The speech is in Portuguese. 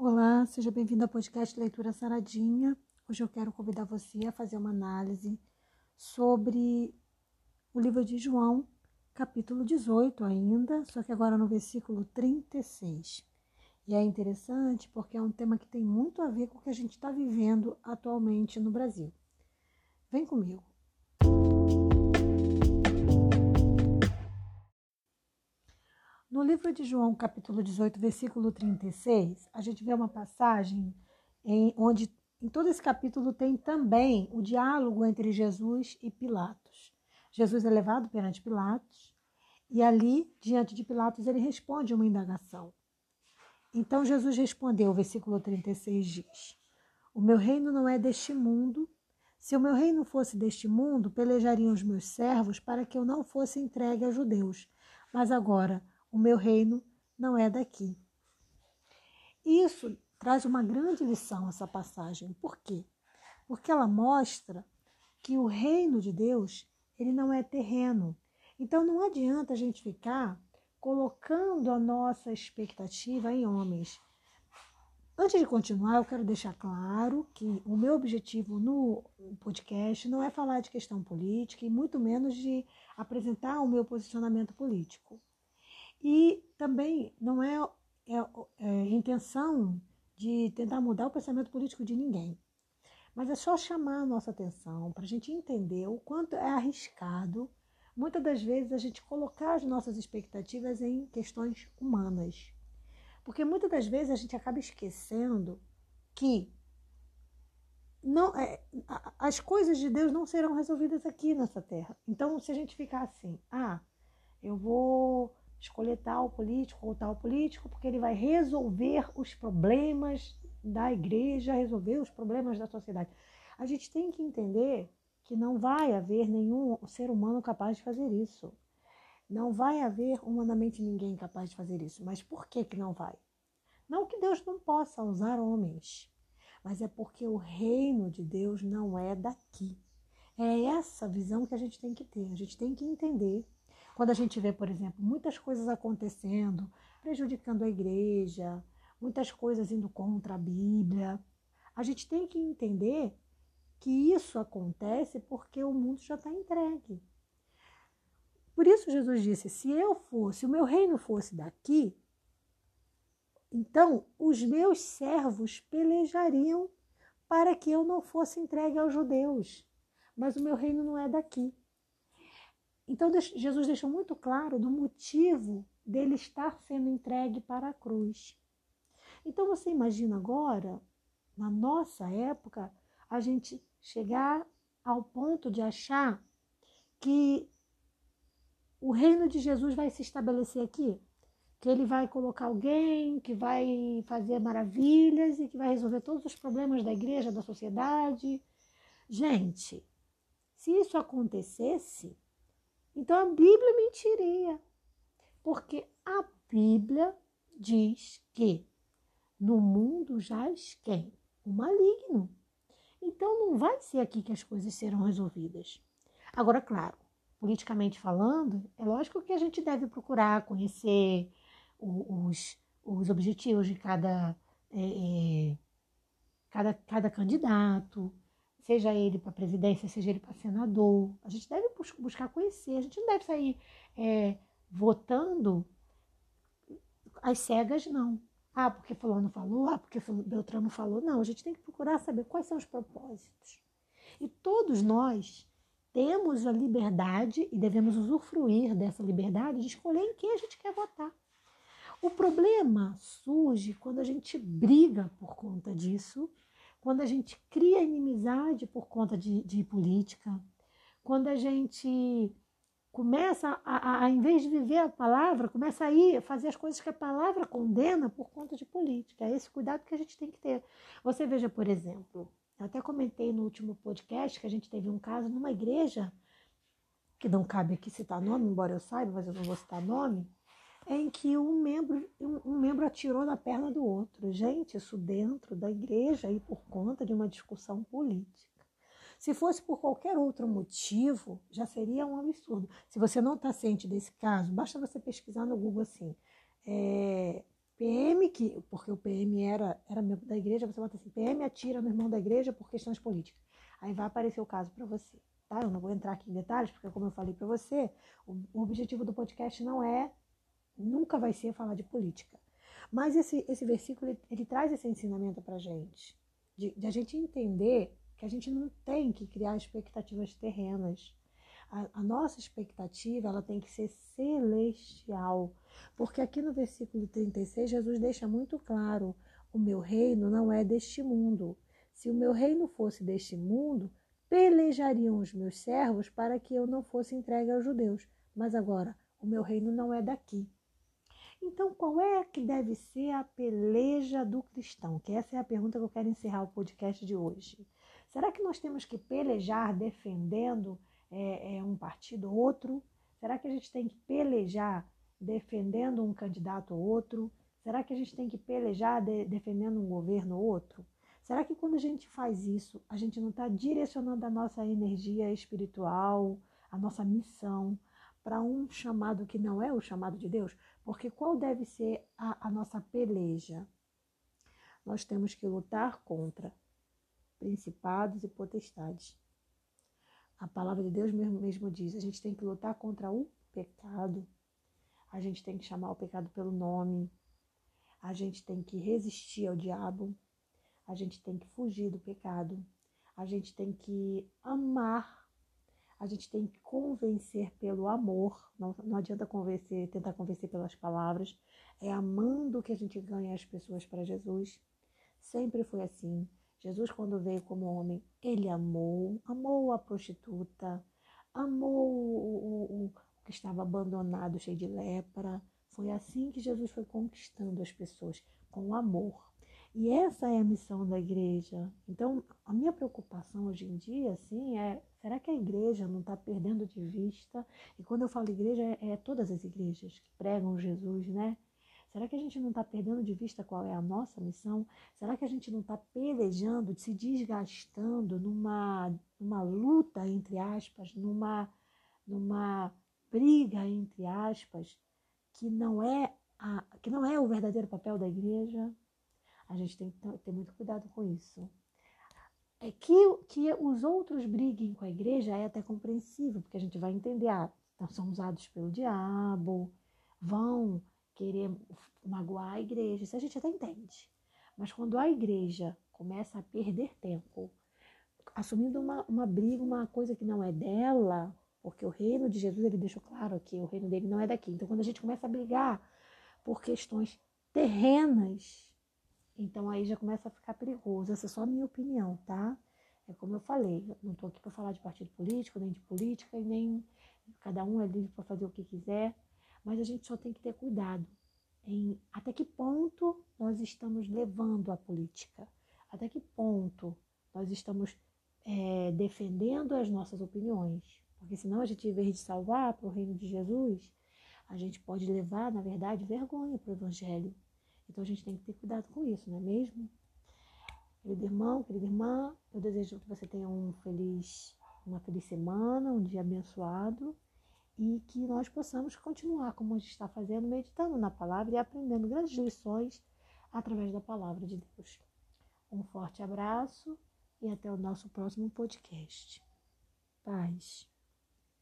Olá, seja bem-vindo ao podcast Leitura Saradinha. Hoje eu quero convidar você a fazer uma análise sobre o livro de João, capítulo 18 ainda, só que agora no versículo 36. E é interessante porque é um tema que tem muito a ver com o que a gente está vivendo atualmente no Brasil. Vem comigo. No livro de João, capítulo 18, versículo 36, a gente vê uma passagem em onde em todo esse capítulo tem também o diálogo entre Jesus e Pilatos. Jesus é levado perante Pilatos e ali, diante de Pilatos, ele responde uma indagação. Então Jesus respondeu, versículo 36 diz: O meu reino não é deste mundo. Se o meu reino fosse deste mundo, pelejariam os meus servos para que eu não fosse entregue aos judeus. Mas agora o meu reino não é daqui. Isso traz uma grande lição, essa passagem. Por quê? Porque ela mostra que o reino de Deus, ele não é terreno. Então não adianta a gente ficar colocando a nossa expectativa em homens. Antes de continuar, eu quero deixar claro que o meu objetivo no podcast não é falar de questão política e muito menos de apresentar o meu posicionamento político. E também não é, é, é intenção de tentar mudar o pensamento político de ninguém. Mas é só chamar a nossa atenção para a gente entender o quanto é arriscado, muitas das vezes, a gente colocar as nossas expectativas em questões humanas. Porque muitas das vezes a gente acaba esquecendo que não, é, as coisas de Deus não serão resolvidas aqui nessa terra. Então, se a gente ficar assim, ah, eu vou escolher tal político ou tal político, porque ele vai resolver os problemas da igreja, resolver os problemas da sociedade. A gente tem que entender que não vai haver nenhum ser humano capaz de fazer isso. Não vai haver humanamente ninguém capaz de fazer isso. Mas por que, que não vai? Não que Deus não possa usar homens, mas é porque o reino de Deus não é daqui. É essa visão que a gente tem que ter. A gente tem que entender quando a gente vê, por exemplo, muitas coisas acontecendo, prejudicando a igreja, muitas coisas indo contra a Bíblia, a gente tem que entender que isso acontece porque o mundo já está entregue. Por isso Jesus disse: se eu fosse, se o meu reino fosse daqui, então os meus servos pelejariam para que eu não fosse entregue aos judeus. Mas o meu reino não é daqui. Então, Jesus deixou muito claro do motivo dele estar sendo entregue para a cruz. Então, você imagina agora, na nossa época, a gente chegar ao ponto de achar que o reino de Jesus vai se estabelecer aqui, que ele vai colocar alguém que vai fazer maravilhas e que vai resolver todos os problemas da igreja, da sociedade. Gente, se isso acontecesse, então a Bíblia mentiria, porque a Bíblia diz que no mundo jaz quem? O maligno. Então não vai ser aqui que as coisas serão resolvidas. Agora, claro, politicamente falando, é lógico que a gente deve procurar conhecer os, os objetivos de cada, é, é cada, cada candidato, seja ele para presidência, seja ele para senador. A gente deve buscar conhecer, a gente não deve sair é, votando às cegas, não. Ah, porque fulano falou, ah, porque Beltrano falou. Não, a gente tem que procurar saber quais são os propósitos. E todos nós temos a liberdade e devemos usufruir dessa liberdade de escolher em quem a gente quer votar. O problema surge quando a gente briga por conta disso quando a gente cria inimizade por conta de, de política, quando a gente começa a, a, em vez de viver a palavra, começa a ir fazer as coisas que a palavra condena por conta de política. É esse cuidado que a gente tem que ter. Você veja, por exemplo, eu até comentei no último podcast que a gente teve um caso numa igreja, que não cabe aqui citar nome, embora eu saiba, mas eu não vou citar nome, em que um membro, um membro atirou na perna do outro. Gente, isso dentro da igreja e por conta de uma discussão política. Se fosse por qualquer outro motivo, já seria um absurdo. Se você não está ciente desse caso, basta você pesquisar no Google assim: é, PM, que, porque o PM era, era membro da igreja, você bota assim, PM atira no irmão da igreja por questões políticas. Aí vai aparecer o caso para você, tá? Eu não vou entrar aqui em detalhes, porque como eu falei para você, o, o objetivo do podcast não é, nunca vai ser falar de política. Mas esse, esse versículo, ele, ele traz esse ensinamento para gente, de, de a gente entender que a gente não tem que criar expectativas terrenas. A, a, nossa expectativa ela tem que ser celestial, porque aqui no versículo 36 Jesus deixa muito claro: o meu reino não é deste mundo. Se o meu reino fosse deste mundo, pelejariam os meus servos para que eu não fosse entregue aos judeus. Mas agora, o meu reino não é daqui. Então, qual é que deve ser a peleja do cristão? Que essa é a pergunta que eu quero encerrar o podcast de hoje. Será que nós temos que pelejar defendendo é, é, um partido ou outro? Será que a gente tem que pelejar defendendo um candidato ou outro? Será que a gente tem que pelejar de, defendendo um governo ou outro? Será que quando a gente faz isso, a gente não está direcionando a nossa energia espiritual, a nossa missão, para um chamado que não é o chamado de Deus? Porque qual deve ser a, a nossa peleja? Nós temos que lutar contra principados e potestades. A palavra de Deus mesmo, mesmo diz: a gente tem que lutar contra o pecado, a gente tem que chamar o pecado pelo nome, a gente tem que resistir ao diabo, a gente tem que fugir do pecado, a gente tem que amar, a gente tem que convencer pelo amor, não, não adianta convencer, tentar convencer pelas palavras, é amando que a gente ganha as pessoas para Jesus. Sempre foi assim. Jesus, quando veio como homem, ele amou, amou a prostituta, amou o, o, o que estava abandonado, cheio de lepra. Foi assim que Jesus foi conquistando as pessoas, com amor. E essa é a missão da igreja. Então, a minha preocupação hoje em dia, assim, é: será que a igreja não está perdendo de vista? E quando eu falo igreja, é, é todas as igrejas que pregam Jesus, né? Será que a gente não está perdendo de vista qual é a nossa missão? Será que a gente não está pelejando, se desgastando numa, numa luta, entre aspas, numa, numa briga, entre aspas, que não é a, que não é o verdadeiro papel da igreja? A gente tem que ter muito cuidado com isso. É que, que os outros briguem com a igreja é até compreensível, porque a gente vai entender, ah, são usados pelo diabo, vão querer magoar a igreja. Isso a gente até entende. Mas quando a igreja começa a perder tempo, assumindo uma, uma briga, uma coisa que não é dela, porque o reino de Jesus, ele deixou claro que o reino dele não é daqui. Então, quando a gente começa a brigar por questões terrenas, então aí já começa a ficar perigoso. Essa é só a minha opinião, tá? É como eu falei, eu não estou aqui para falar de partido político, nem de política, e nem cada um é livre para fazer o que quiser. Mas a gente só tem que ter cuidado em até que ponto nós estamos levando a política, até que ponto nós estamos é, defendendo as nossas opiniões. Porque senão a gente, em vez de salvar para o reino de Jesus, a gente pode levar, na verdade, vergonha para o Evangelho. Então a gente tem que ter cuidado com isso, não é mesmo? Querido irmão, querida irmã, eu desejo que você tenha um feliz, uma feliz semana, um dia abençoado e que nós possamos continuar como a gente está fazendo, meditando na palavra e aprendendo grandes lições através da palavra de Deus. Um forte abraço e até o nosso próximo podcast. Paz.